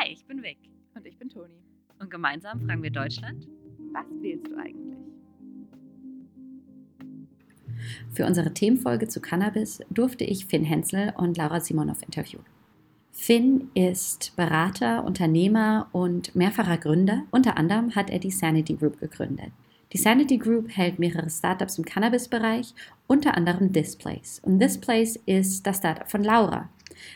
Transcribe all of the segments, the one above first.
Hi, ich bin Vic. Und ich bin Toni. Und gemeinsam fragen wir Deutschland, was wählst du eigentlich? Für unsere Themenfolge zu Cannabis durfte ich Finn Hensel und Laura Simonov interviewen. Finn ist Berater, Unternehmer und mehrfacher Gründer. Unter anderem hat er die Sanity Group gegründet. Die Sanity Group hält mehrere Startups im Cannabis-Bereich, unter anderem Displays. Und Displays ist das Startup von Laura.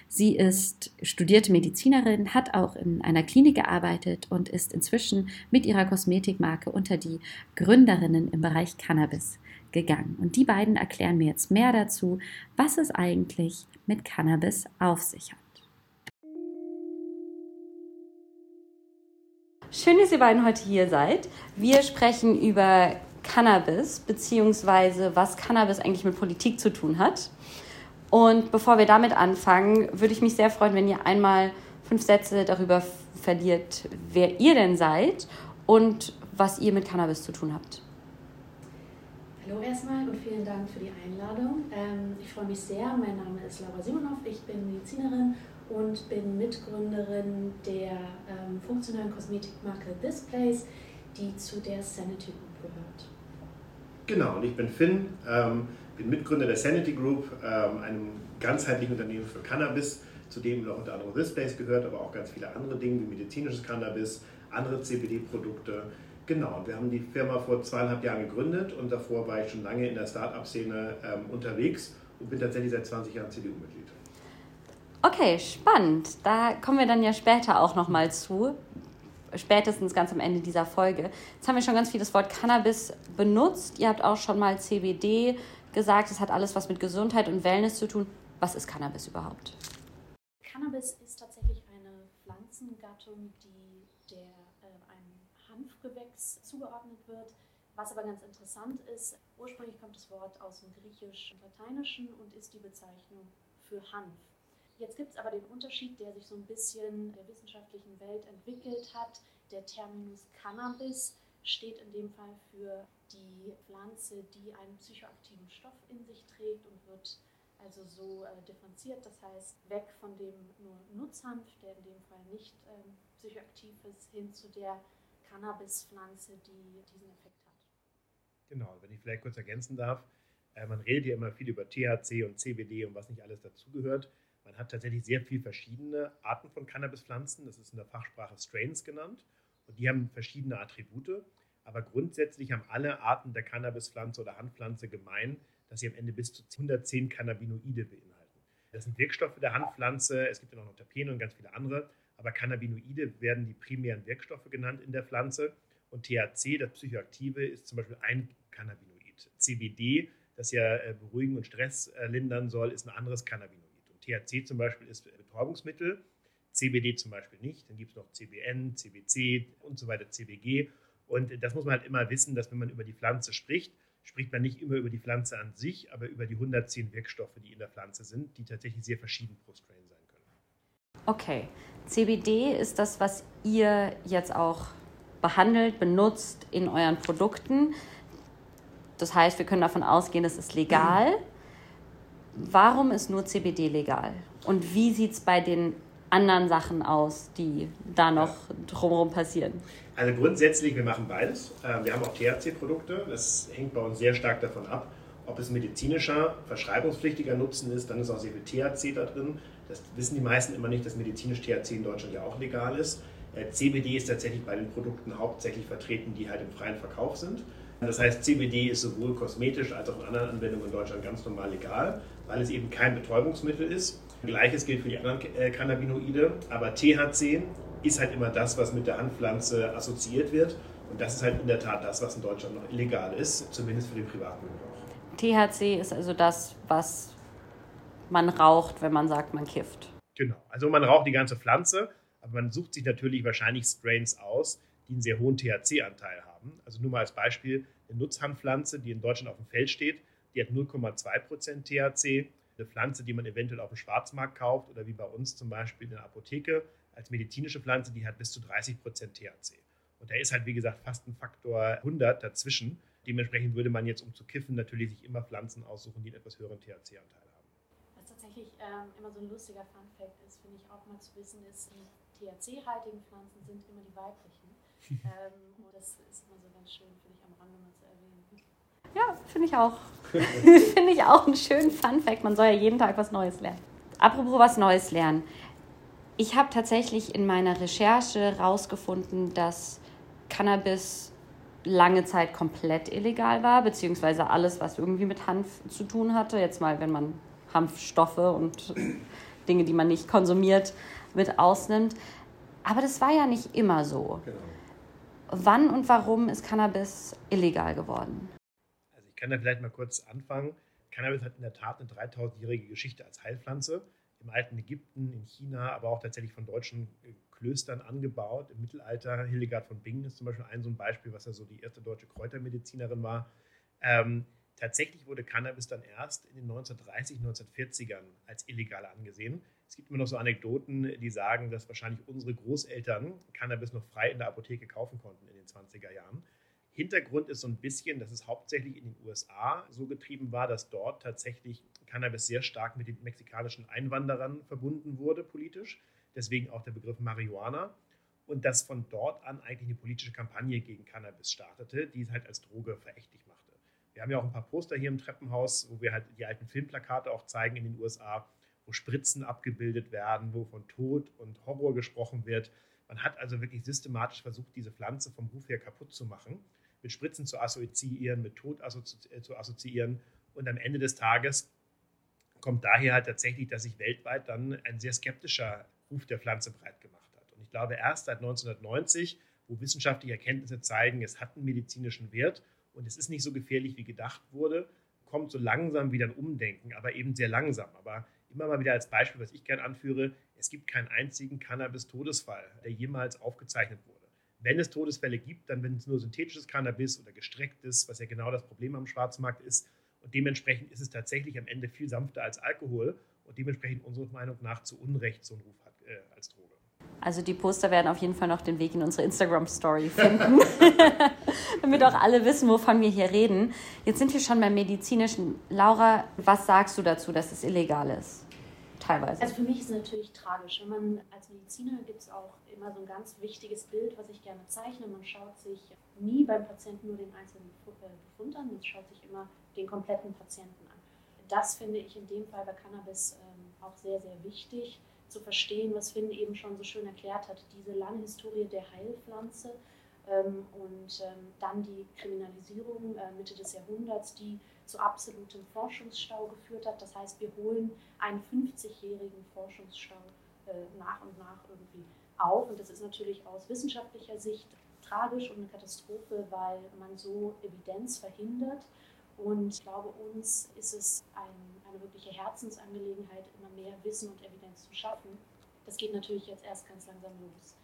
Sie ist studierte Medizinerin, hat auch in einer Klinik gearbeitet und ist inzwischen mit ihrer Kosmetikmarke unter die Gründerinnen im Bereich Cannabis gegangen. Und die beiden erklären mir jetzt mehr dazu, was es eigentlich mit Cannabis auf sich hat. Schön, dass ihr beiden heute hier seid. Wir sprechen über Cannabis, beziehungsweise was Cannabis eigentlich mit Politik zu tun hat. Und bevor wir damit anfangen, würde ich mich sehr freuen, wenn ihr einmal fünf Sätze darüber verliert, wer ihr denn seid und was ihr mit Cannabis zu tun habt. Hallo erstmal und vielen Dank für die Einladung. Ähm, ich freue mich sehr. Mein Name ist Laura Simonov. Ich bin Medizinerin und bin Mitgründerin der ähm, funktionalen Kosmetikmarke Displays, die zu der Sanity Group gehört. Genau, und ich bin Finn, ähm, bin Mitgründer der Sanity Group, ähm, einem ganzheitlichen Unternehmen für Cannabis, zu dem noch unter anderem Displays gehört, aber auch ganz viele andere Dinge wie medizinisches Cannabis, andere CBD-Produkte. Genau, wir haben die Firma vor zweieinhalb Jahren gegründet und davor war ich schon lange in der Start-up-Szene ähm, unterwegs und bin tatsächlich seit 20 Jahren CDU-Mitglied. Okay, spannend. Da kommen wir dann ja später auch nochmal zu. Spätestens ganz am Ende dieser Folge. Jetzt haben wir schon ganz viel das Wort Cannabis benutzt. Ihr habt auch schon mal CBD gesagt. Es hat alles was mit Gesundheit und Wellness zu tun. Was ist Cannabis überhaupt? Cannabis ist tatsächlich eine Pflanzengattung, die der, äh, einem Hanfgewächs zugeordnet wird. Was aber ganz interessant ist, ursprünglich kommt das Wort aus dem Griechisch und ist die Bezeichnung für Hanf. Jetzt gibt es aber den Unterschied, der sich so ein bisschen der wissenschaftlichen Welt entwickelt hat. Der Terminus Cannabis steht in dem Fall für die Pflanze, die einen psychoaktiven Stoff in sich trägt und wird also so äh, differenziert. Das heißt, weg von dem nur Nutzhanf, der in dem Fall nicht ähm, psychoaktiv ist, hin zu der Cannabispflanze, die diesen Effekt hat. Genau, wenn ich vielleicht kurz ergänzen darf. Äh, man redet ja immer viel über THC und CBD und was nicht alles dazugehört. Man hat tatsächlich sehr viele verschiedene Arten von Cannabispflanzen. Das ist in der Fachsprache Strains genannt. Und die haben verschiedene Attribute. Aber grundsätzlich haben alle Arten der Cannabispflanze oder Handpflanze gemein, dass sie am Ende bis zu 110 Cannabinoide beinhalten. Das sind Wirkstoffe der Handpflanze. Es gibt ja noch Terpene und ganz viele andere. Aber Cannabinoide werden die primären Wirkstoffe genannt in der Pflanze. Und THC, das Psychoaktive, ist zum Beispiel ein Cannabinoid. CBD, das ja äh, beruhigen und Stress äh, lindern soll, ist ein anderes Cannabinoid. THC zum Beispiel ist Betäubungsmittel, CBD zum Beispiel nicht. Dann gibt es noch CBN, CBC und so weiter, CBG. Und das muss man halt immer wissen, dass wenn man über die Pflanze spricht, spricht man nicht immer über die Pflanze an sich, aber über die 110 Wirkstoffe, die in der Pflanze sind, die tatsächlich sehr verschieden pro Strain sein können. Okay, CBD ist das, was ihr jetzt auch behandelt, benutzt in euren Produkten. Das heißt, wir können davon ausgehen, es ist legal. Warum ist nur CBD legal? Und wie sieht es bei den anderen Sachen aus, die da noch drumherum passieren? Also grundsätzlich, wir machen beides. Ähm, wir haben auch THC-Produkte. Das hängt bei uns sehr stark davon ab, ob es medizinischer, verschreibungspflichtiger Nutzen ist. Dann ist auch sehr viel THC da drin. Das wissen die meisten immer nicht, dass medizinisch THC in Deutschland ja auch legal ist. Äh, CBD ist tatsächlich bei den Produkten hauptsächlich vertreten, die halt im freien Verkauf sind. Das heißt, CBD ist sowohl kosmetisch als auch in anderen Anwendungen in Deutschland ganz normal legal, weil es eben kein Betäubungsmittel ist. Gleiches gilt für die anderen äh, Cannabinoide, aber THC ist halt immer das, was mit der Handpflanze assoziiert wird. Und das ist halt in der Tat das, was in Deutschland noch illegal ist, zumindest für den privaten Gebrauch. THC ist also das, was man raucht, wenn man sagt, man kifft. Genau, also man raucht die ganze Pflanze, aber man sucht sich natürlich wahrscheinlich Strains aus, die einen sehr hohen THC-Anteil haben. Also nur mal als Beispiel, eine Nutzhandpflanze, die in Deutschland auf dem Feld steht, die hat 0,2% THC. Eine Pflanze, die man eventuell auf dem Schwarzmarkt kauft oder wie bei uns zum Beispiel in der Apotheke als medizinische Pflanze, die hat bis zu 30% THC. Und da ist halt, wie gesagt, fast ein Faktor 100 dazwischen. Dementsprechend würde man jetzt, um zu kiffen, natürlich sich immer Pflanzen aussuchen, die einen etwas höheren THC-Anteil haben. Was tatsächlich ähm, immer so ein lustiger Fun-Fact ist, finde ich auch mal zu wissen, ist, die THC-haltigen Pflanzen sind immer die weiblichen. ähm, und das ist immer so ganz schön, finde ich, am Rande mal zu erwähnen. Ja, finde ich auch. finde ich auch einen schönen Fun-Fact. Man soll ja jeden Tag was Neues lernen. Apropos was Neues lernen. Ich habe tatsächlich in meiner Recherche herausgefunden, dass Cannabis lange Zeit komplett illegal war, beziehungsweise alles, was irgendwie mit Hanf zu tun hatte. Jetzt mal, wenn man Hanfstoffe und Dinge, die man nicht konsumiert, mit ausnimmt. Aber das war ja nicht immer so. Genau. Wann und warum ist Cannabis illegal geworden? Kann da vielleicht mal kurz anfangen. Cannabis hat in der Tat eine 3000-jährige Geschichte als Heilpflanze. Im alten Ägypten, in China, aber auch tatsächlich von deutschen äh, Klöstern angebaut. Im Mittelalter, Hildegard von Bingen ist zum Beispiel ein so ein Beispiel, was ja so die erste deutsche Kräutermedizinerin war. Ähm, tatsächlich wurde Cannabis dann erst in den 1930, 1940ern als illegal angesehen. Es gibt immer noch so Anekdoten, die sagen, dass wahrscheinlich unsere Großeltern Cannabis noch frei in der Apotheke kaufen konnten in den 20er Jahren. Hintergrund ist so ein bisschen, dass es hauptsächlich in den USA so getrieben war, dass dort tatsächlich Cannabis sehr stark mit den mexikanischen Einwanderern verbunden wurde politisch deswegen auch der Begriff Marihuana. Und dass von dort an eigentlich eine politische Kampagne gegen Cannabis startete, die es halt als Droge verächtlich machte. Wir haben ja auch ein paar Poster hier im Treppenhaus, wo wir halt die alten Filmplakate auch zeigen in den USA, wo Spritzen abgebildet werden, wo von Tod und Horror gesprochen wird. Man hat also wirklich systematisch versucht, diese Pflanze vom Ruf her kaputt zu machen, mit Spritzen zu assoziieren, mit Tod äh, zu assoziieren. Und am Ende des Tages kommt daher halt tatsächlich, dass sich weltweit dann ein sehr skeptischer Ruf der Pflanze breit gemacht hat. Und ich glaube, erst seit 1990, wo wissenschaftliche Erkenntnisse zeigen, es hat einen medizinischen Wert und es ist nicht so gefährlich, wie gedacht wurde, kommt so langsam wieder ein Umdenken, aber eben sehr langsam. Aber immer mal wieder als Beispiel, was ich gerne anführe, es gibt keinen einzigen Cannabis-Todesfall, der jemals aufgezeichnet wurde. Wenn es Todesfälle gibt, dann wenn es nur synthetisches Cannabis oder gestrecktes, was ja genau das Problem am Schwarzmarkt ist. Und dementsprechend ist es tatsächlich am Ende viel sanfter als Alkohol und dementsprechend unserer Meinung nach zu Unrecht so einen Ruf hat äh, als Droge. Also die Poster werden auf jeden Fall noch den Weg in unsere Instagram-Story finden, damit auch alle wissen, wovon wir hier reden. Jetzt sind wir schon beim medizinischen. Laura, was sagst du dazu, dass es illegal ist? Teilweise. Also für mich ist es natürlich tragisch. Wenn man als Mediziner gibt es auch immer so ein ganz wichtiges Bild, was ich gerne zeichne. Man schaut sich nie beim Patienten nur den einzelnen äh, Befund an, man schaut sich immer den kompletten Patienten an. Das finde ich in dem Fall bei Cannabis ähm, auch sehr, sehr wichtig zu verstehen, was Finn eben schon so schön erklärt hat, diese lange Historie der Heilpflanze und ähm, dann die Kriminalisierung äh, Mitte des Jahrhunderts, die zu absolutem Forschungsstau geführt hat. Das heißt, wir holen einen 50-jährigen Forschungsstau äh, nach und nach irgendwie auf. Und das ist natürlich aus wissenschaftlicher Sicht tragisch und eine Katastrophe, weil man so Evidenz verhindert. Und ich glaube, uns ist es ein eine wirkliche Herzensangelegenheit, immer mehr Wissen und Evidenz zu schaffen. Das geht natürlich jetzt erst ganz langsam los.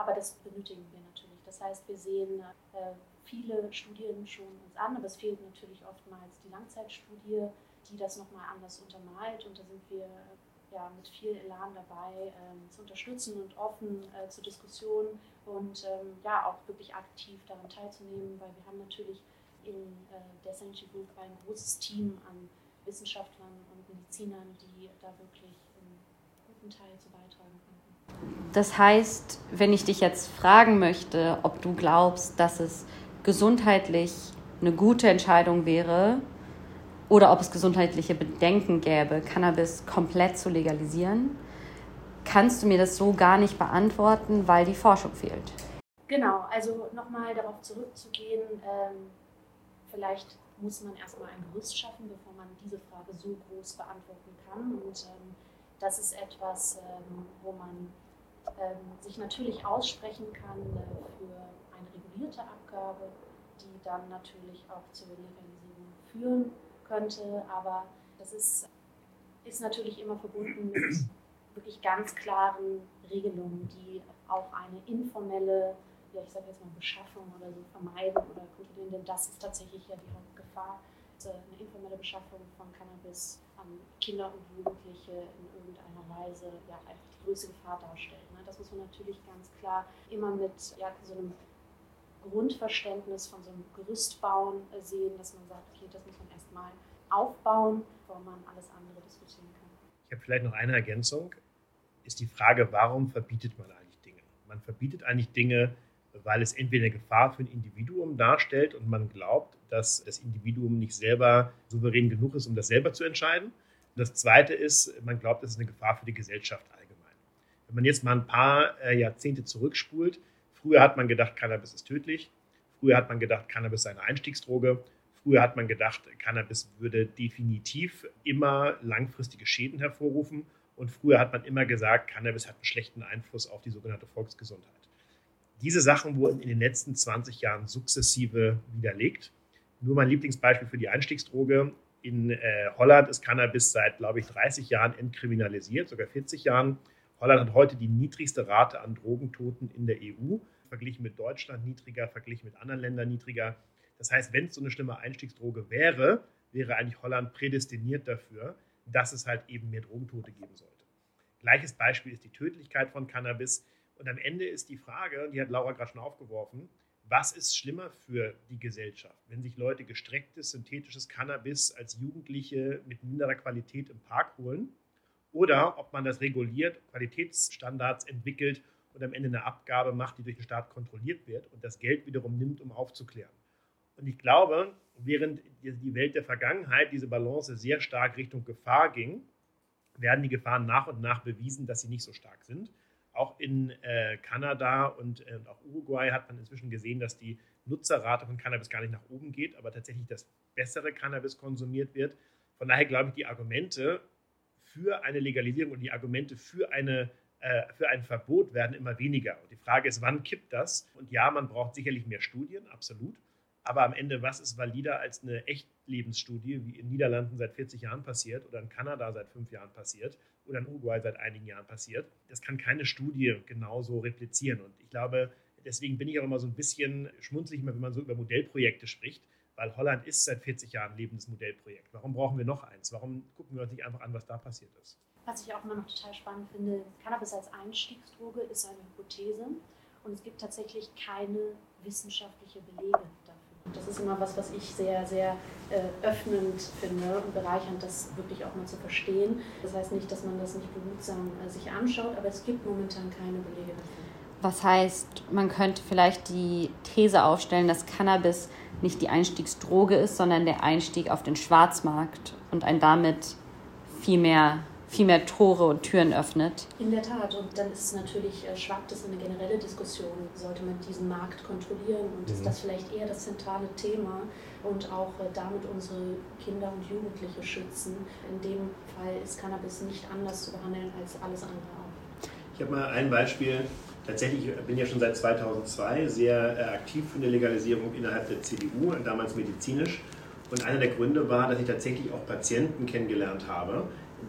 Aber das benötigen wir natürlich. Das heißt, wir sehen äh, viele Studien schon uns an, aber es fehlt natürlich oftmals die Langzeitstudie, die das nochmal anders untermalt. Und da sind wir äh, ja, mit viel Elan dabei, ähm, zu unterstützen und offen äh, zur Diskussion und ähm, ja, auch wirklich aktiv daran teilzunehmen, weil wir haben natürlich in äh, der Sanchi Group ein großes Team an Wissenschaftlern und Medizinern, die da wirklich einen guten Teil zu beitragen könnten. Das heißt, wenn ich dich jetzt fragen möchte, ob du glaubst, dass es gesundheitlich eine gute Entscheidung wäre oder ob es gesundheitliche Bedenken gäbe, Cannabis komplett zu legalisieren, kannst du mir das so gar nicht beantworten, weil die Forschung fehlt. Genau, also nochmal darauf zurückzugehen, ähm, vielleicht muss man erstmal ein Gerüst schaffen, bevor man diese Frage so groß beantworten kann. Und ähm, das ist etwas, ähm, wo man ähm, sich natürlich aussprechen kann äh, für eine regulierte Abgabe, die dann natürlich auch zur Legalisierung führen könnte. Aber das ist, ist natürlich immer verbunden mit wirklich ganz klaren Regelungen, die auch eine informelle ja, ich sage jetzt mal, Beschaffung oder so vermeiden oder kontrollieren, denn das ist tatsächlich ja die Hauptgefahr. Eine informelle Beschaffung von Cannabis an Kinder und Jugendliche in irgendeiner Weise ja, einfach die größte Gefahr darstellt. Ne? Das muss man natürlich ganz klar immer mit ja, so einem Grundverständnis von so einem Gerüst bauen sehen, dass man sagt, okay, das muss man erstmal aufbauen, bevor man alles andere diskutieren kann. Ich habe vielleicht noch eine Ergänzung. Ist die Frage, warum verbietet man eigentlich Dinge? Man verbietet eigentlich Dinge, weil es entweder eine Gefahr für ein Individuum darstellt und man glaubt, dass das Individuum nicht selber souverän genug ist, um das selber zu entscheiden. Und das Zweite ist, man glaubt, es ist eine Gefahr für die Gesellschaft allgemein. Wenn man jetzt mal ein paar äh, Jahrzehnte zurückspult, früher hat man gedacht, Cannabis ist tödlich. Früher hat man gedacht, Cannabis sei eine Einstiegsdroge. Früher hat man gedacht, Cannabis würde definitiv immer langfristige Schäden hervorrufen. Und früher hat man immer gesagt, Cannabis hat einen schlechten Einfluss auf die sogenannte Volksgesundheit. Diese Sachen wurden in den letzten 20 Jahren sukzessive widerlegt. Nur mein Lieblingsbeispiel für die Einstiegsdroge. In äh, Holland ist Cannabis seit, glaube ich, 30 Jahren entkriminalisiert, sogar 40 Jahren. Holland hat heute die niedrigste Rate an Drogentoten in der EU, verglichen mit Deutschland niedriger, verglichen mit anderen Ländern niedriger. Das heißt, wenn es so eine schlimme Einstiegsdroge wäre, wäre eigentlich Holland prädestiniert dafür, dass es halt eben mehr Drogentote geben sollte. Gleiches Beispiel ist die Tödlichkeit von Cannabis. Und am Ende ist die Frage, die hat Laura gerade schon aufgeworfen, was ist schlimmer für die Gesellschaft, wenn sich Leute gestrecktes synthetisches Cannabis als Jugendliche mit minderer Qualität im Park holen oder ob man das reguliert, Qualitätsstandards entwickelt und am Ende eine Abgabe macht, die durch den Staat kontrolliert wird und das Geld wiederum nimmt, um aufzuklären. Und ich glaube, während die Welt der Vergangenheit diese Balance sehr stark Richtung Gefahr ging, werden die Gefahren nach und nach bewiesen, dass sie nicht so stark sind. Auch in äh, Kanada und, äh, auch Uruguay hat man inzwischen gesehen, dass die Nutzerrate von Cannabis gar nicht nach oben geht, aber tatsächlich das bessere Cannabis konsumiert wird. Von daher glaube ich, die Argumente für eine Legalisierung und die Argumente für, eine, äh, für ein Verbot werden immer weniger. Und die Frage ist, wann kippt das? Und ja, man braucht sicherlich mehr Studien, absolut. Aber am Ende, was ist valider als eine Echtlebensstudie, wie in Niederlanden seit 40 Jahren passiert oder in Kanada seit fünf Jahren passiert oder in Uruguay seit einigen Jahren passiert? Das kann keine Studie genauso replizieren. Und ich glaube, deswegen bin ich auch immer so ein bisschen schmunzlig, wenn man so über Modellprojekte spricht, weil Holland ist seit 40 Jahren ein lebendes Modellprojekt. Warum brauchen wir noch eins? Warum gucken wir uns nicht einfach an, was da passiert ist? Was ich auch immer noch total spannend finde, Cannabis als Einstiegsdroge ist eine Hypothese und es gibt tatsächlich keine wissenschaftliche Belege. Das ist immer was, was ich sehr, sehr äh, öffnend finde und bereichernd, das wirklich auch mal zu verstehen. Das heißt nicht, dass man das nicht behutsam äh, sich anschaut, aber es gibt momentan keine Belege dafür. Was heißt, man könnte vielleicht die These aufstellen, dass Cannabis nicht die Einstiegsdroge ist, sondern der Einstieg auf den Schwarzmarkt und ein damit viel mehr, viel mehr Tore und Türen öffnet. In der Tat. Und dann ist es natürlich, äh, schwappt es in eine generelle Diskussion. Sollte man diesen Markt kontrollieren und mhm. ist das vielleicht eher das zentrale Thema und auch äh, damit unsere Kinder und Jugendliche schützen. In dem Fall ist Cannabis nicht anders zu behandeln als alles andere auch. Ich habe mal ein Beispiel Tatsächlich bin ich ja schon seit 2002 sehr äh, aktiv für eine Legalisierung innerhalb der CDU, damals medizinisch. Und einer der Gründe war, dass ich tatsächlich auch Patienten kennengelernt habe,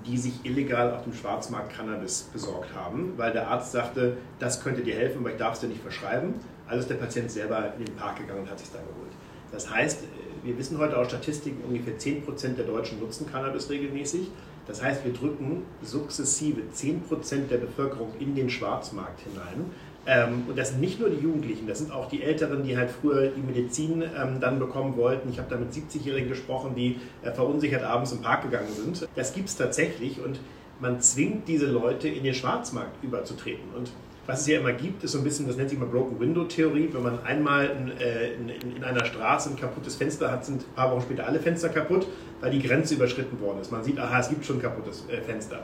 die sich illegal auf dem Schwarzmarkt Cannabis besorgt haben, weil der Arzt sagte, das könnte dir helfen, aber ich darf es dir nicht verschreiben. Also ist der Patient selber in den Park gegangen und hat sich da geholt. Das heißt, äh, wir wissen heute aus Statistiken, ungefähr 10% der Deutschen nutzen Cannabis regelmäßig. Das heißt, wir drücken sukzessive 10% der Bevölkerung in den Schwarzmarkt hinein. Ähm, und das sind nicht nur die Jugendlichen, das sind auch die Älteren, die halt früher die Medizin ähm, dann bekommen wollten. Ich habe da mit 70-Jährigen gesprochen, die äh, verunsichert abends im Park gegangen sind. Das gibt es tatsächlich und man zwingt diese Leute in den Schwarzmarkt überzutreten. Und was es ja immer gibt, ist so ein bisschen, das nennt sich mal Broken Window Theorie. Wenn man einmal in, äh, in, in, einer Straße ein kaputtes Fenster hat, sind ein paar Wochen später alle Fenster kaputt, weil die Grenze überschritten worden ist. Man sieht, aha, es gibt schon ein kaputtes äh, Fenster.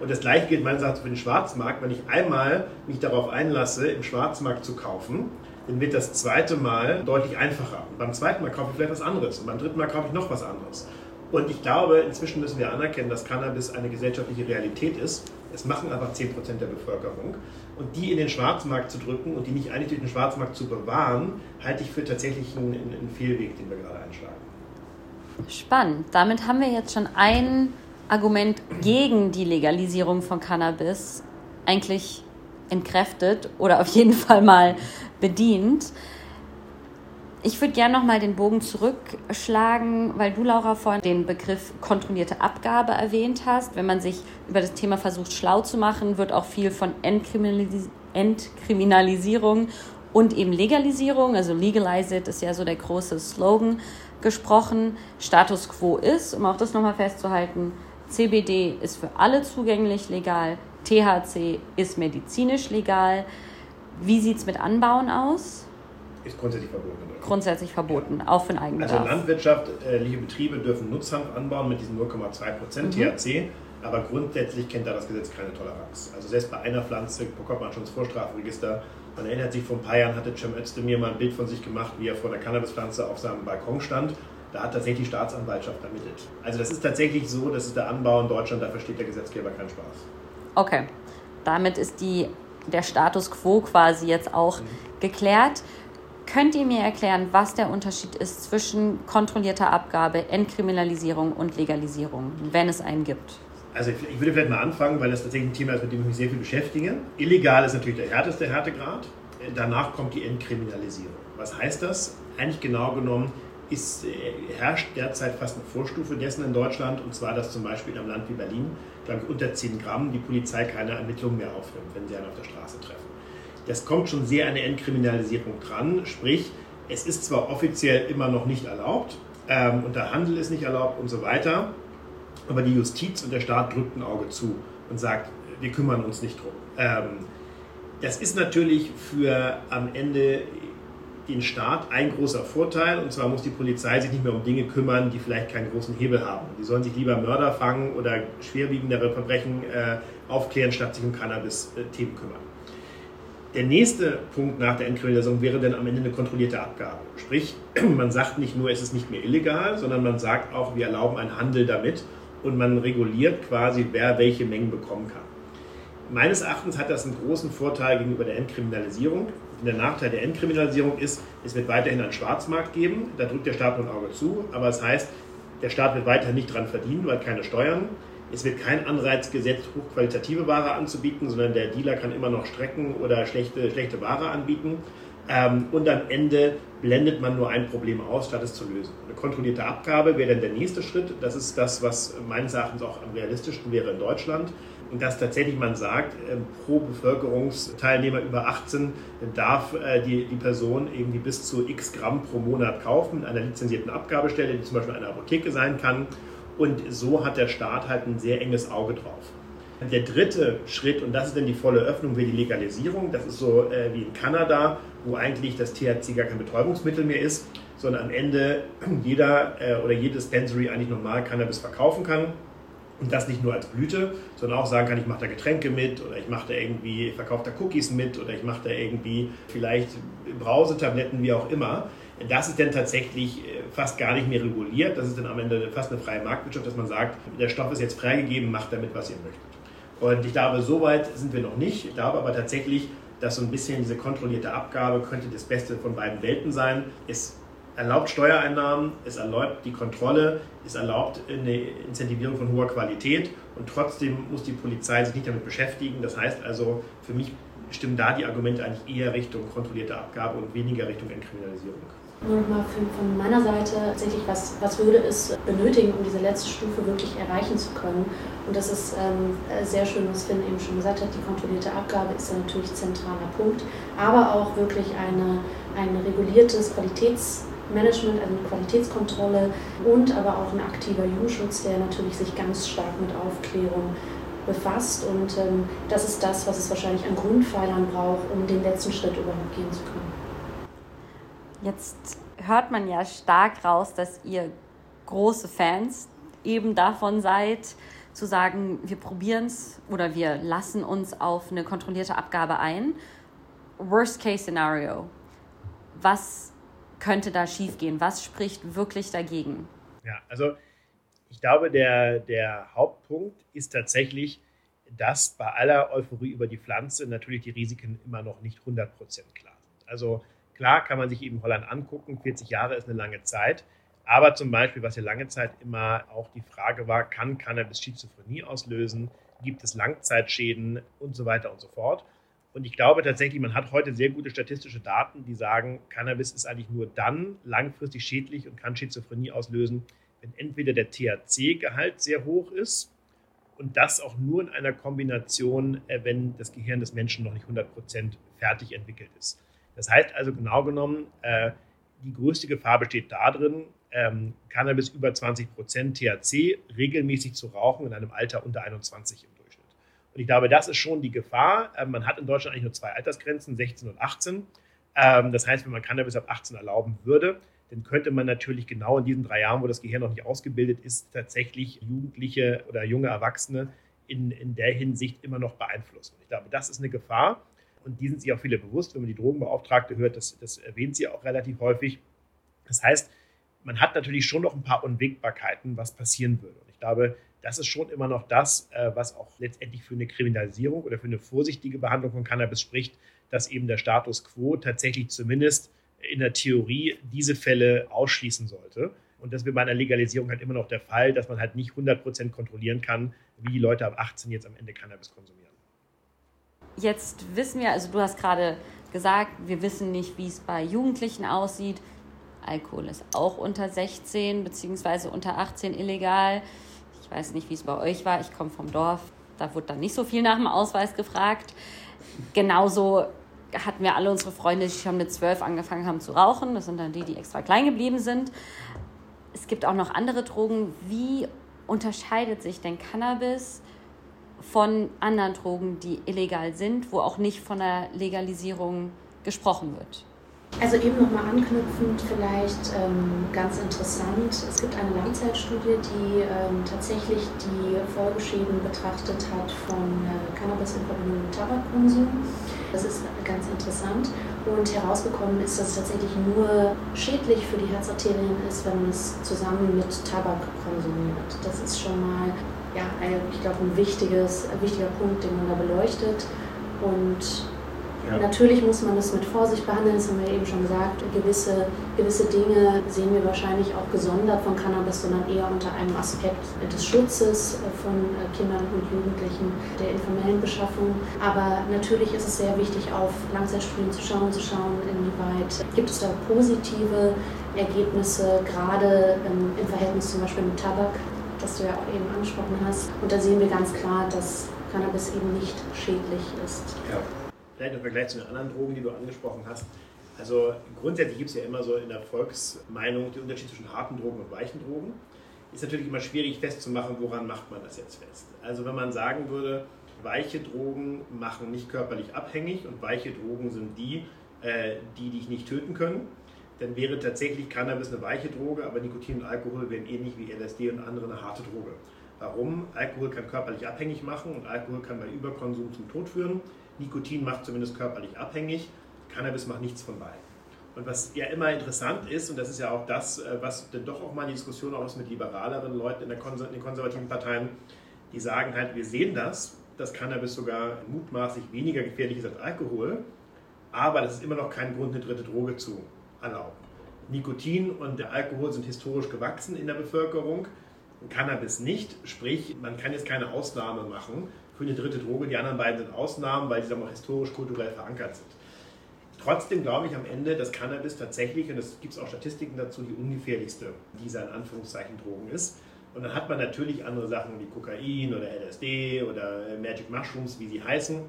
Und das gleiche gilt meines Erachtens für den Schwarzmarkt. Wenn ich einmal mich darauf einlasse, im Schwarzmarkt zu kaufen, dann wird das zweite Mal deutlich einfacher. Und beim zweiten Mal kaufe ich vielleicht was anderes und beim dritten Mal kaufe ich noch was anderes. Und ich glaube, inzwischen müssen wir anerkennen, dass Cannabis eine gesellschaftliche Realität ist. Es machen aber 10% der Bevölkerung. Und die in den Schwarzmarkt zu drücken und die nicht eigentlich durch den Schwarzmarkt zu bewahren, halte ich für tatsächlich einen, einen Fehlweg, den wir gerade einschlagen. Spannend. Damit haben wir jetzt schon ein Argument gegen die Legalisierung von Cannabis eigentlich entkräftet oder auf jeden Fall mal bedient. Ich würde gerne nochmal den Bogen zurückschlagen, weil du, Laura, vorhin den Begriff kontrollierte Abgabe erwähnt hast. Wenn man sich über das Thema versucht, schlau zu machen, wird auch viel von Entkriminalis Entkriminalisierung und eben Legalisierung, also Legalize it ist ja so der große Slogan, gesprochen. Status quo ist, um auch das nochmal festzuhalten, CBD ist für alle zugänglich legal, THC ist medizinisch legal. Wie sieht es mit Anbauen aus? Ist grundsätzlich verboten. Grundsätzlich verboten, ja. auch für den Eigenbedarf. Also landwirtschaftliche Betriebe dürfen Nutzhanf anbauen mit diesen 0,2% mhm. THC, aber grundsätzlich kennt da das Gesetz keine Toleranz. Also selbst bei einer Pflanze bekommt man schon das Vorstrafregister. Man erinnert sich, vor ein paar Jahren hatte Cem Özdemir mal ein Bild von sich gemacht, wie er vor einer Cannabispflanze auf seinem Balkon stand. Da hat tatsächlich die Staatsanwaltschaft ermittelt. Also das ist tatsächlich so, das ist der Anbau in Deutschland, da versteht der Gesetzgeber keinen Spaß. Okay, damit ist die, der Status quo quasi jetzt auch mhm. geklärt. Könnt ihr mir erklären, was der Unterschied ist zwischen kontrollierter Abgabe, Entkriminalisierung und Legalisierung, wenn es einen gibt? Also ich würde vielleicht mal anfangen, weil das tatsächlich ein Thema ist, mit dem ich mich sehr viel beschäftige. Illegal ist natürlich der härteste Härtegrad. Danach kommt die Entkriminalisierung. Was heißt das? Eigentlich genau genommen ist, äh, herrscht derzeit fast eine Vorstufe dessen in Deutschland, und zwar, dass zum Beispiel in einem Land wie Berlin, glaube ich, unter 10 Gramm die Polizei keine Ermittlungen mehr aufnimmt, wenn sie einen auf der Straße treffen. Das kommt schon sehr an der Entkriminalisierung dran, sprich, es ist zwar offiziell immer noch nicht erlaubt ähm, und der Handel ist nicht erlaubt und so weiter, aber die Justiz und der Staat drückt ein Auge zu und sagt, wir kümmern uns nicht drum. Ähm, das ist natürlich für am Ende den Staat ein großer Vorteil, und zwar muss die Polizei sich nicht mehr um Dinge kümmern, die vielleicht keinen großen Hebel haben. Die sollen sich lieber Mörder fangen oder schwerwiegendere Verbrechen äh, aufklären, statt sich um Cannabis-Themen kümmern. Der nächste Punkt nach der Entkriminalisierung wäre dann am Ende eine kontrollierte Abgabe. Sprich, man sagt nicht nur, es ist nicht mehr illegal, sondern man sagt auch, wir erlauben einen Handel damit und man reguliert quasi, wer welche Mengen bekommen kann. Meines Erachtens hat das einen großen Vorteil gegenüber der Entkriminalisierung. Der Nachteil der Entkriminalisierung ist, es wird weiterhin einen Schwarzmarkt geben. Da drückt der Staat nur ein Auge zu. Aber es das heißt, der Staat wird weiterhin nicht daran verdienen, weil keine Steuern. Es wird kein Anreiz gesetzt, hochqualitative Ware anzubieten, sondern der Dealer kann immer noch Strecken oder schlechte, schlechte Ware anbieten. Ähm, und am Ende blendet man nur ein Problem aus, statt es zu lösen. Eine kontrollierte Abgabe wäre dann der nächste Schritt. Das ist das, was meines Erachtens auch am realistischsten wäre in Deutschland. Und dass tatsächlich man sagt, ähm, pro Bevölkerungsteilnehmer über 18 darf äh, die, die Person irgendwie bis zu x Gramm pro Monat kaufen, in einer lizenzierten Abgabestelle, die zum Beispiel eine Apotheke sein kann. Und so hat der Staat halt ein sehr enges Auge drauf. Der dritte Schritt, und das ist dann die volle Öffnung, wäre die Legalisierung. Das ist so äh, wie in Kanada, wo eigentlich das THC gar kein Betäubungsmittel mehr ist, sondern am Ende jeder äh, oder jede Dispensary eigentlich normal Cannabis verkaufen kann. Und das nicht nur als Blüte, sondern auch sagen kann, ich mache da Getränke mit oder ich mache da irgendwie, verkaufe da Cookies mit oder ich mache da irgendwie vielleicht Brausetabletten, wie auch immer. Das ist dann tatsächlich äh, fast gar nicht mehr reguliert. Das ist dann am Ende fast eine freie Marktwirtschaft, dass man sagt, der Stoff ist jetzt freigegeben, macht damit, was ihr möchtet. Und ich glaube, so weit sind wir noch nicht. Ich glaube aber tatsächlich, dass so ein bisschen diese kontrollierte Abgabe könnte das Beste von beiden Welten sein. Es erlaubt Steuereinnahmen, es erlaubt die Kontrolle, es erlaubt eine Incentivierung von hoher Qualität und trotzdem muss die Polizei sich nicht damit beschäftigen. Das heißt also, für mich stimmen da die Argumente eigentlich eher Richtung kontrollierte Abgabe und weniger Richtung Entkriminalisierung. Nur nochmal von meiner Seite tatsächlich, was, was würde es benötigen, um diese letzte Stufe wirklich erreichen zu können? Und das ist ähm, sehr schön, was Finn eben schon gesagt hat, die kontrollierte Abgabe ist ja natürlich zentraler Punkt, aber auch wirklich eine, ein reguliertes Qualitätsmanagement, also eine Qualitätskontrolle und aber auch ein aktiver Jugendschutz, der natürlich sich ganz stark mit Aufklärung befasst. Und ähm, das ist das, was es wahrscheinlich an Grundpfeilern braucht, um den letzten Schritt überhaupt gehen zu können. Jetzt hört man ja stark raus, dass ihr große Fans eben davon seid, zu sagen, wir probieren es oder wir lassen uns auf eine kontrollierte Abgabe ein. Worst Case Scenario. Was könnte da schiefgehen? Was spricht wirklich dagegen? Ja, also ich glaube, der, der Hauptpunkt ist tatsächlich, dass bei aller Euphorie über die Pflanze natürlich die Risiken immer noch nicht 100% klar sind. Also Klar kann man sich eben Holland angucken, 40 Jahre ist eine lange Zeit. Aber zum Beispiel, was ja lange Zeit immer auch die Frage war, kann Cannabis Schizophrenie auslösen? Gibt es Langzeitschäden und so weiter und so fort? Und ich glaube tatsächlich, man hat heute sehr gute statistische Daten, die sagen, Cannabis ist eigentlich nur dann langfristig schädlich und kann Schizophrenie auslösen, wenn entweder der THC-Gehalt sehr hoch ist und das auch nur in einer Kombination, äh, wenn das Gehirn des Menschen noch nicht 100% fertig entwickelt ist. Das heißt also genau genommen, äh, die größte Gefahr besteht darin, ähm, Cannabis über 20% THC regelmäßig zu rauchen in einem Alter unter 21 im Durchschnitt. Und ich glaube, das ist schon die Gefahr. Ähm, man hat in Deutschland eigentlich nur zwei Altersgrenzen, 16 und 18. Ähm, das heißt, wenn man Cannabis ab 18 erlauben würde, dann könnte man natürlich genau in diesen drei Jahren, wo das Gehirn noch nicht ausgebildet ist, tatsächlich Jugendliche oder junge Erwachsene in, in der Hinsicht immer noch beeinflussen. Ich glaube, das ist eine Gefahr und die sind sich auch viele bewusst. Wenn man die Drogenbeauftragte hört, das, das erwähnt sie auch relativ häufig. Das heißt, man hat natürlich schon noch ein paar Unwägbarkeiten, was passieren würde. Und ich glaube, das ist schon immer noch das, äh, was auch letztendlich für eine Kriminalisierung oder für eine vorsichtige Behandlung von Cannabis spricht, dass eben der Status quo tatsächlich zumindest in der Theorie diese Fälle ausschließen sollte. Und das wäre bei einer Legalisierung halt immer noch der Fall, dass man halt nicht 100% kontrollieren kann, wie die Leute ab 18 jetzt am Ende Cannabis konsumieren. Jetzt wissen wir, also du hast gerade gesagt, wir wissen nicht, wie es bei Jugendlichen aussieht. Alkohol ist auch unter 16 bzw. unter 18 illegal. Ich weiß nicht, wie es bei euch war. Ich komme vom Dorf. Da wurde dann nicht so viel nach dem Ausweis gefragt. Genauso hatten wir alle unsere Freunde, die schon mit zwölf angefangen haben zu rauchen. Das sind dann die, die extra klein geblieben sind. Es gibt auch noch andere Drogen. Wie unterscheidet sich denn Cannabis von anderen Drogen, die illegal sind, wo auch nicht von der Legalisierung gesprochen wird? Also eben nochmal anknüpfend vielleicht ähm, ganz interessant. Es gibt eine Langzeitstudie, die ähm, tatsächlich die Folgeschäden betrachtet hat von äh, Cannabis in Verbindung mit Tabakkonsum. Das ist ganz interessant. Und herausgekommen ist, dass es tatsächlich nur schädlich für die Herzarterien ist, wenn man es zusammen mit Tabak konsumiert. Das ist schon mal, ja, ich glaube, ein, wichtiges, ein wichtiger Punkt, den man da beleuchtet. Und ja. Natürlich muss man es mit Vorsicht behandeln, das haben wir eben schon gesagt. Gewisse, gewisse Dinge sehen wir wahrscheinlich auch gesondert von Cannabis, sondern eher unter einem Aspekt des Schutzes von Kindern und Jugendlichen, der informellen Beschaffung. Aber natürlich ist es sehr wichtig, auf Langzeitstudien zu schauen, zu schauen, inwieweit gibt es da positive Ergebnisse, gerade im, im Verhältnis zum Beispiel mit Tabak, das du ja auch eben angesprochen hast. Und da sehen wir ganz klar, dass Cannabis eben nicht schädlich ist. Ja vielleicht im Vergleich zu den anderen Drogen, die du angesprochen hast. Also grundsätzlich gibt es ja immer so in der Volksmeinung den Unterschied zwischen harten Drogen und weichen Drogen. Ist natürlich immer schwierig festzumachen, woran macht man das jetzt fest. Also wenn man sagen würde, weiche Drogen machen nicht körperlich abhängig und weiche Drogen sind die, äh, die dich nicht töten können, dann wäre tatsächlich Cannabis eine weiche Droge, aber Nikotin und Alkohol wären ähnlich wie LSD und andere eine harte Droge. Warum? Alkohol kann körperlich abhängig machen und Alkohol kann bei Überkonsum zum Tod führen. Nikotin macht zumindest körperlich abhängig, Cannabis macht nichts von beiden. Und was ja immer interessant ist, und das ist ja auch das, äh, was dann doch auch mal die Diskussion auch ist mit liberaleren Leuten in, der Konser in den konservativen Parteien, die sagen halt, wir sehen das, dass Cannabis sogar mutmaßlich weniger gefährlich ist als Alkohol, aber das ist immer noch kein Grund, eine dritte Droge zu erlauben. Nikotin und der Alkohol sind historisch gewachsen in der Bevölkerung, Cannabis nicht, sprich, man kann jetzt keine Ausnahme machen für eine dritte Droge. Die anderen beiden sind Ausnahmen, weil sie dann auch historisch, kulturell verankert sind. Trotzdem glaube ich am Ende, dass Cannabis tatsächlich, und es gibt auch Statistiken dazu, die ungefährlichste dieser in Anführungszeichen Drogen ist. Und dann hat man natürlich andere Sachen wie Kokain oder LSD oder Magic Mushrooms, wie sie heißen.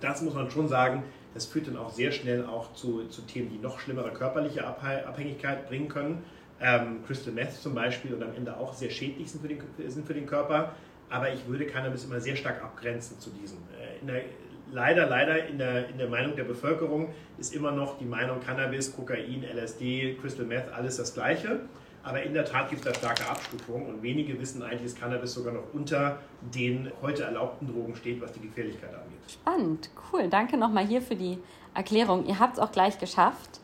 Das muss man schon sagen, das führt dann auch sehr schnell auch zu, zu Themen, die noch schlimmere körperliche Abhängigkeit bringen können. Ähm, Crystal Meth zum Beispiel und am Ende auch sehr schädlich sind für den, sind für den Körper aber ich würde Cannabis immer sehr stark abgrenzen zu diesen. Äh, der, leider, leider in der, in der Meinung der Bevölkerung ist immer noch die Meinung Cannabis, Kokain, LSD, Crystal Meth, alles das Gleiche. Aber in der Tat gibt es da starke Abstufungen und wenige wissen eigentlich, dass Cannabis sogar noch unter den heute erlaubten Drogen steht, was die Gefährlichkeit angeht. Spannend, cool. Danke nochmal hier für die Erklärung. Ihr habt es auch gleich geschafft.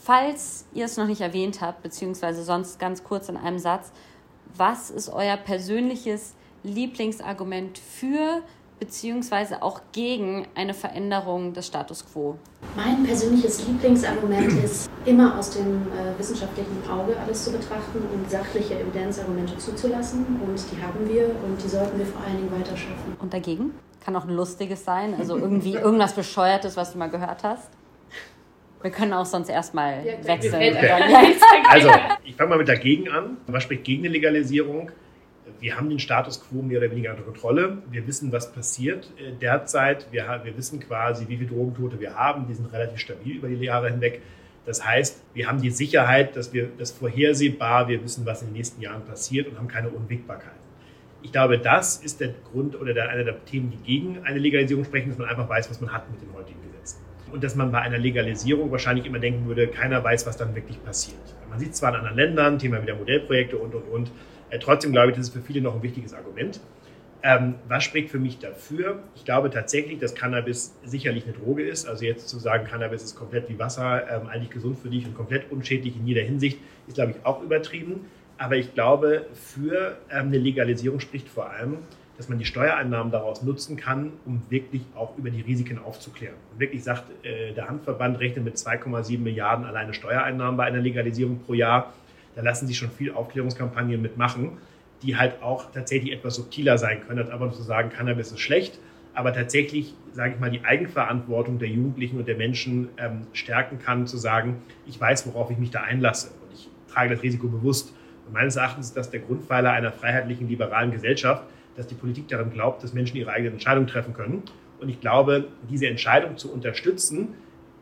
Falls ihr es noch nicht erwähnt habt, beziehungsweise sonst ganz kurz in einem Satz, was ist euer persönliches Lieblingsargument für beziehungsweise auch gegen eine Veränderung des Status quo? Mein persönliches Lieblingsargument ist, immer aus dem äh, wissenschaftlichen Auge alles zu betrachten und sachliche Evidenzargumente zuzulassen. Und die haben wir und die sollten wir vor allen Dingen weiter schaffen. Und dagegen? Kann auch ein lustiges sein, also irgendwie irgendwas Bescheuertes, was du mal gehört hast. Wir können auch sonst erstmal ja, wechseln. Okay. Also, ich fange mal mit dagegen an. Was spricht gegen eine Legalisierung? Wir haben den Status quo mehr oder weniger unter Kontrolle. Wir wissen, was passiert äh, derzeit. Wir, wir wissen quasi, wie viele Drogentote wir haben. Die sind relativ stabil über die Jahre hinweg. Das heißt, wir haben die Sicherheit, dass wir das vorhersehbar, wir wissen, was in den nächsten Jahren passiert und haben keine Unwägbarkeit. Ich glaube, das ist der Grund oder der, einer der Themen, die gegen eine Legalisierung sprechen, dass man einfach weiß, was man hat mit den heutigen Gesetzen. Und dass man bei einer Legalisierung wahrscheinlich immer denken würde, keiner weiß, was dann wirklich passiert. Man sieht es zwar in anderen Ländern, Thema wieder Modellprojekte und, und, und. Äh, trotzdem glaube ich, das ist für viele noch ein wichtiges Argument. Ähm, was spricht für mich dafür? Ich glaube tatsächlich, dass Cannabis sicherlich eine Droge ist. Also jetzt zu sagen, Cannabis ist komplett wie Wasser, ähm, eigentlich gesund für dich und komplett unschädlich in jeder Hinsicht, ist, glaube ich, auch übertrieben. Aber ich glaube, für ähm, eine Legalisierung spricht vor allem, dass man die Steuereinnahmen daraus nutzen kann, um wirklich auch über die Risiken aufzuklären. Und wirklich sagt, äh, der Handverband rechnet mit 2,7 Milliarden alleine Steuereinnahmen bei einer Legalisierung pro Jahr. Da lassen sich schon viel Aufklärungskampagnen mitmachen, die halt auch tatsächlich etwas subtiler sein können, als aber zu sagen, Cannabis ist schlecht, aber tatsächlich, sage ich mal, die Eigenverantwortung der Jugendlichen und der Menschen ähm, stärken kann, zu sagen, ich weiß, worauf ich mich da einlasse und ich trage das Risiko bewusst. Und meines Erachtens ist das der Grundpfeiler einer freiheitlichen, liberalen Gesellschaft, dass die Politik daran glaubt, dass Menschen ihre eigenen Entscheidungen treffen können. Und ich glaube, diese Entscheidung zu unterstützen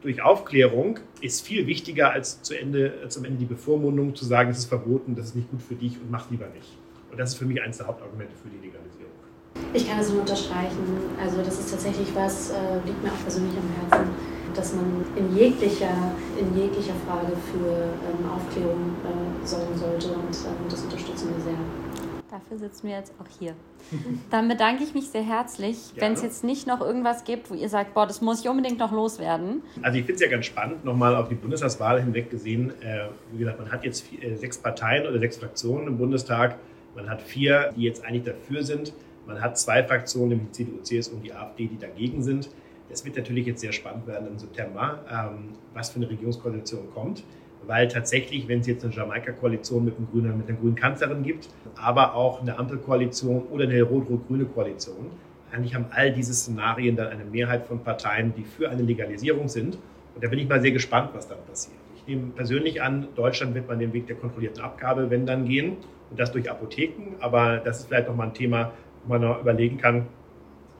durch Aufklärung ist viel wichtiger als zu Ende, zum Ende die Bevormundung zu sagen, es ist verboten, das ist nicht gut für dich und mach lieber nicht. Und das ist für mich eines der Hauptargumente für die Legalisierung. Ich kann das nur unterstreichen. Also das ist tatsächlich was, äh, liegt mir auch persönlich am Herzen, dass man in jeglicher, in jeglicher Frage für ähm, Aufklärung äh, sorgen sollte und ähm, das unterstützen wir sehr. Dafür sitzen wir jetzt auch hier. Dann bedanke ich mich sehr herzlich. Wenn es jetzt nicht noch irgendwas gibt, wo ihr sagt, boah, das muss ich unbedingt noch loswerden. Also ich finde es ja ganz spannend, nochmal auf die Bundestagswahl hinweg gesehen. Äh, wie gesagt, man hat jetzt vier, äh, sechs Parteien oder sechs Fraktionen im Bundestag. Man hat vier, die jetzt eigentlich dafür sind. Man hat zwei Fraktionen, nämlich die CDU, CSU und die AfD, die dagegen sind. Es wird natürlich jetzt sehr spannend werden im September, ähm, was für eine Regierungskoalition kommt weil tatsächlich, wenn es jetzt eine Jamaika-Koalition mit, mit einer grünen Kanzlerin gibt, aber auch eine Ampelkoalition oder eine rot-rot-grüne Koalition, eigentlich haben all diese Szenarien dann eine Mehrheit von Parteien, die für eine Legalisierung sind. Und da bin ich mal sehr gespannt, was dann passiert. Ich nehme persönlich an, Deutschland wird man den Weg der kontrollierten Abgabe, wenn dann gehen, und das durch Apotheken. Aber das ist vielleicht nochmal ein Thema, wo man noch überlegen kann,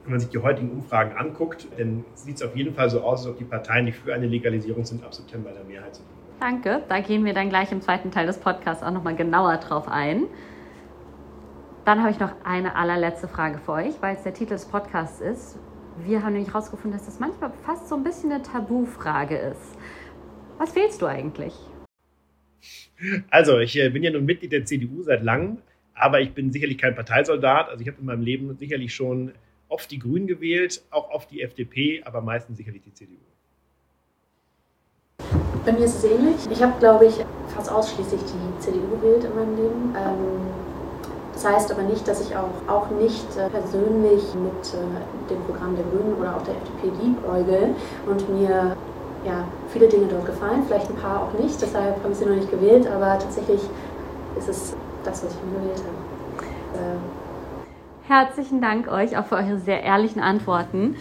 wenn man sich die heutigen Umfragen anguckt, dann sieht es auf jeden Fall so aus, als ob die Parteien, die für eine Legalisierung sind, ab September in der Mehrheit sind. Danke. Da gehen wir dann gleich im zweiten Teil des Podcasts auch nochmal genauer drauf ein. Dann habe ich noch eine allerletzte Frage für euch, weil es der Titel des Podcasts ist. Wir haben nämlich herausgefunden, dass das manchmal fast so ein bisschen eine Tabufrage ist. Was wählst du eigentlich? Also, ich äh, bin ja nun Mitglied der CDU seit langem, aber ich bin sicherlich kein Parteisoldat. Also, ich habe in meinem Leben sicherlich schon oft die Grünen gewählt, auch oft die FDP, aber meistens sicherlich die CDU. Bei mir ist es ähnlich. Ich habe, glaube ich, fast ausschließlich die CDU gewählt in meinem Leben. Ähm, das heißt aber nicht, dass ich auch, auch nicht äh, persönlich mit äh, dem Programm der Grünen oder auch der FDP liebäugel und mir ja, viele Dinge dort gefallen, vielleicht ein paar auch nicht, deshalb habe ich sie noch nicht gewählt, aber tatsächlich ist es das, was ich mir gewählt habe. Ähm. Herzlichen Dank euch auch für eure sehr ehrlichen Antworten.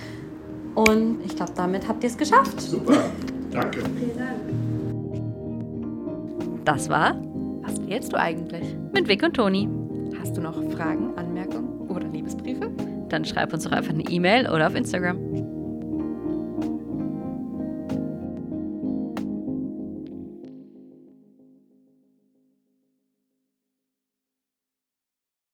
Und ich glaube, damit habt ihr es geschafft. Super, danke. Vielen Dank. Das war Was wählst du eigentlich? mit Vic und Toni. Hast du noch Fragen, Anmerkungen oder Liebesbriefe? Dann schreib uns doch einfach eine E-Mail oder auf Instagram.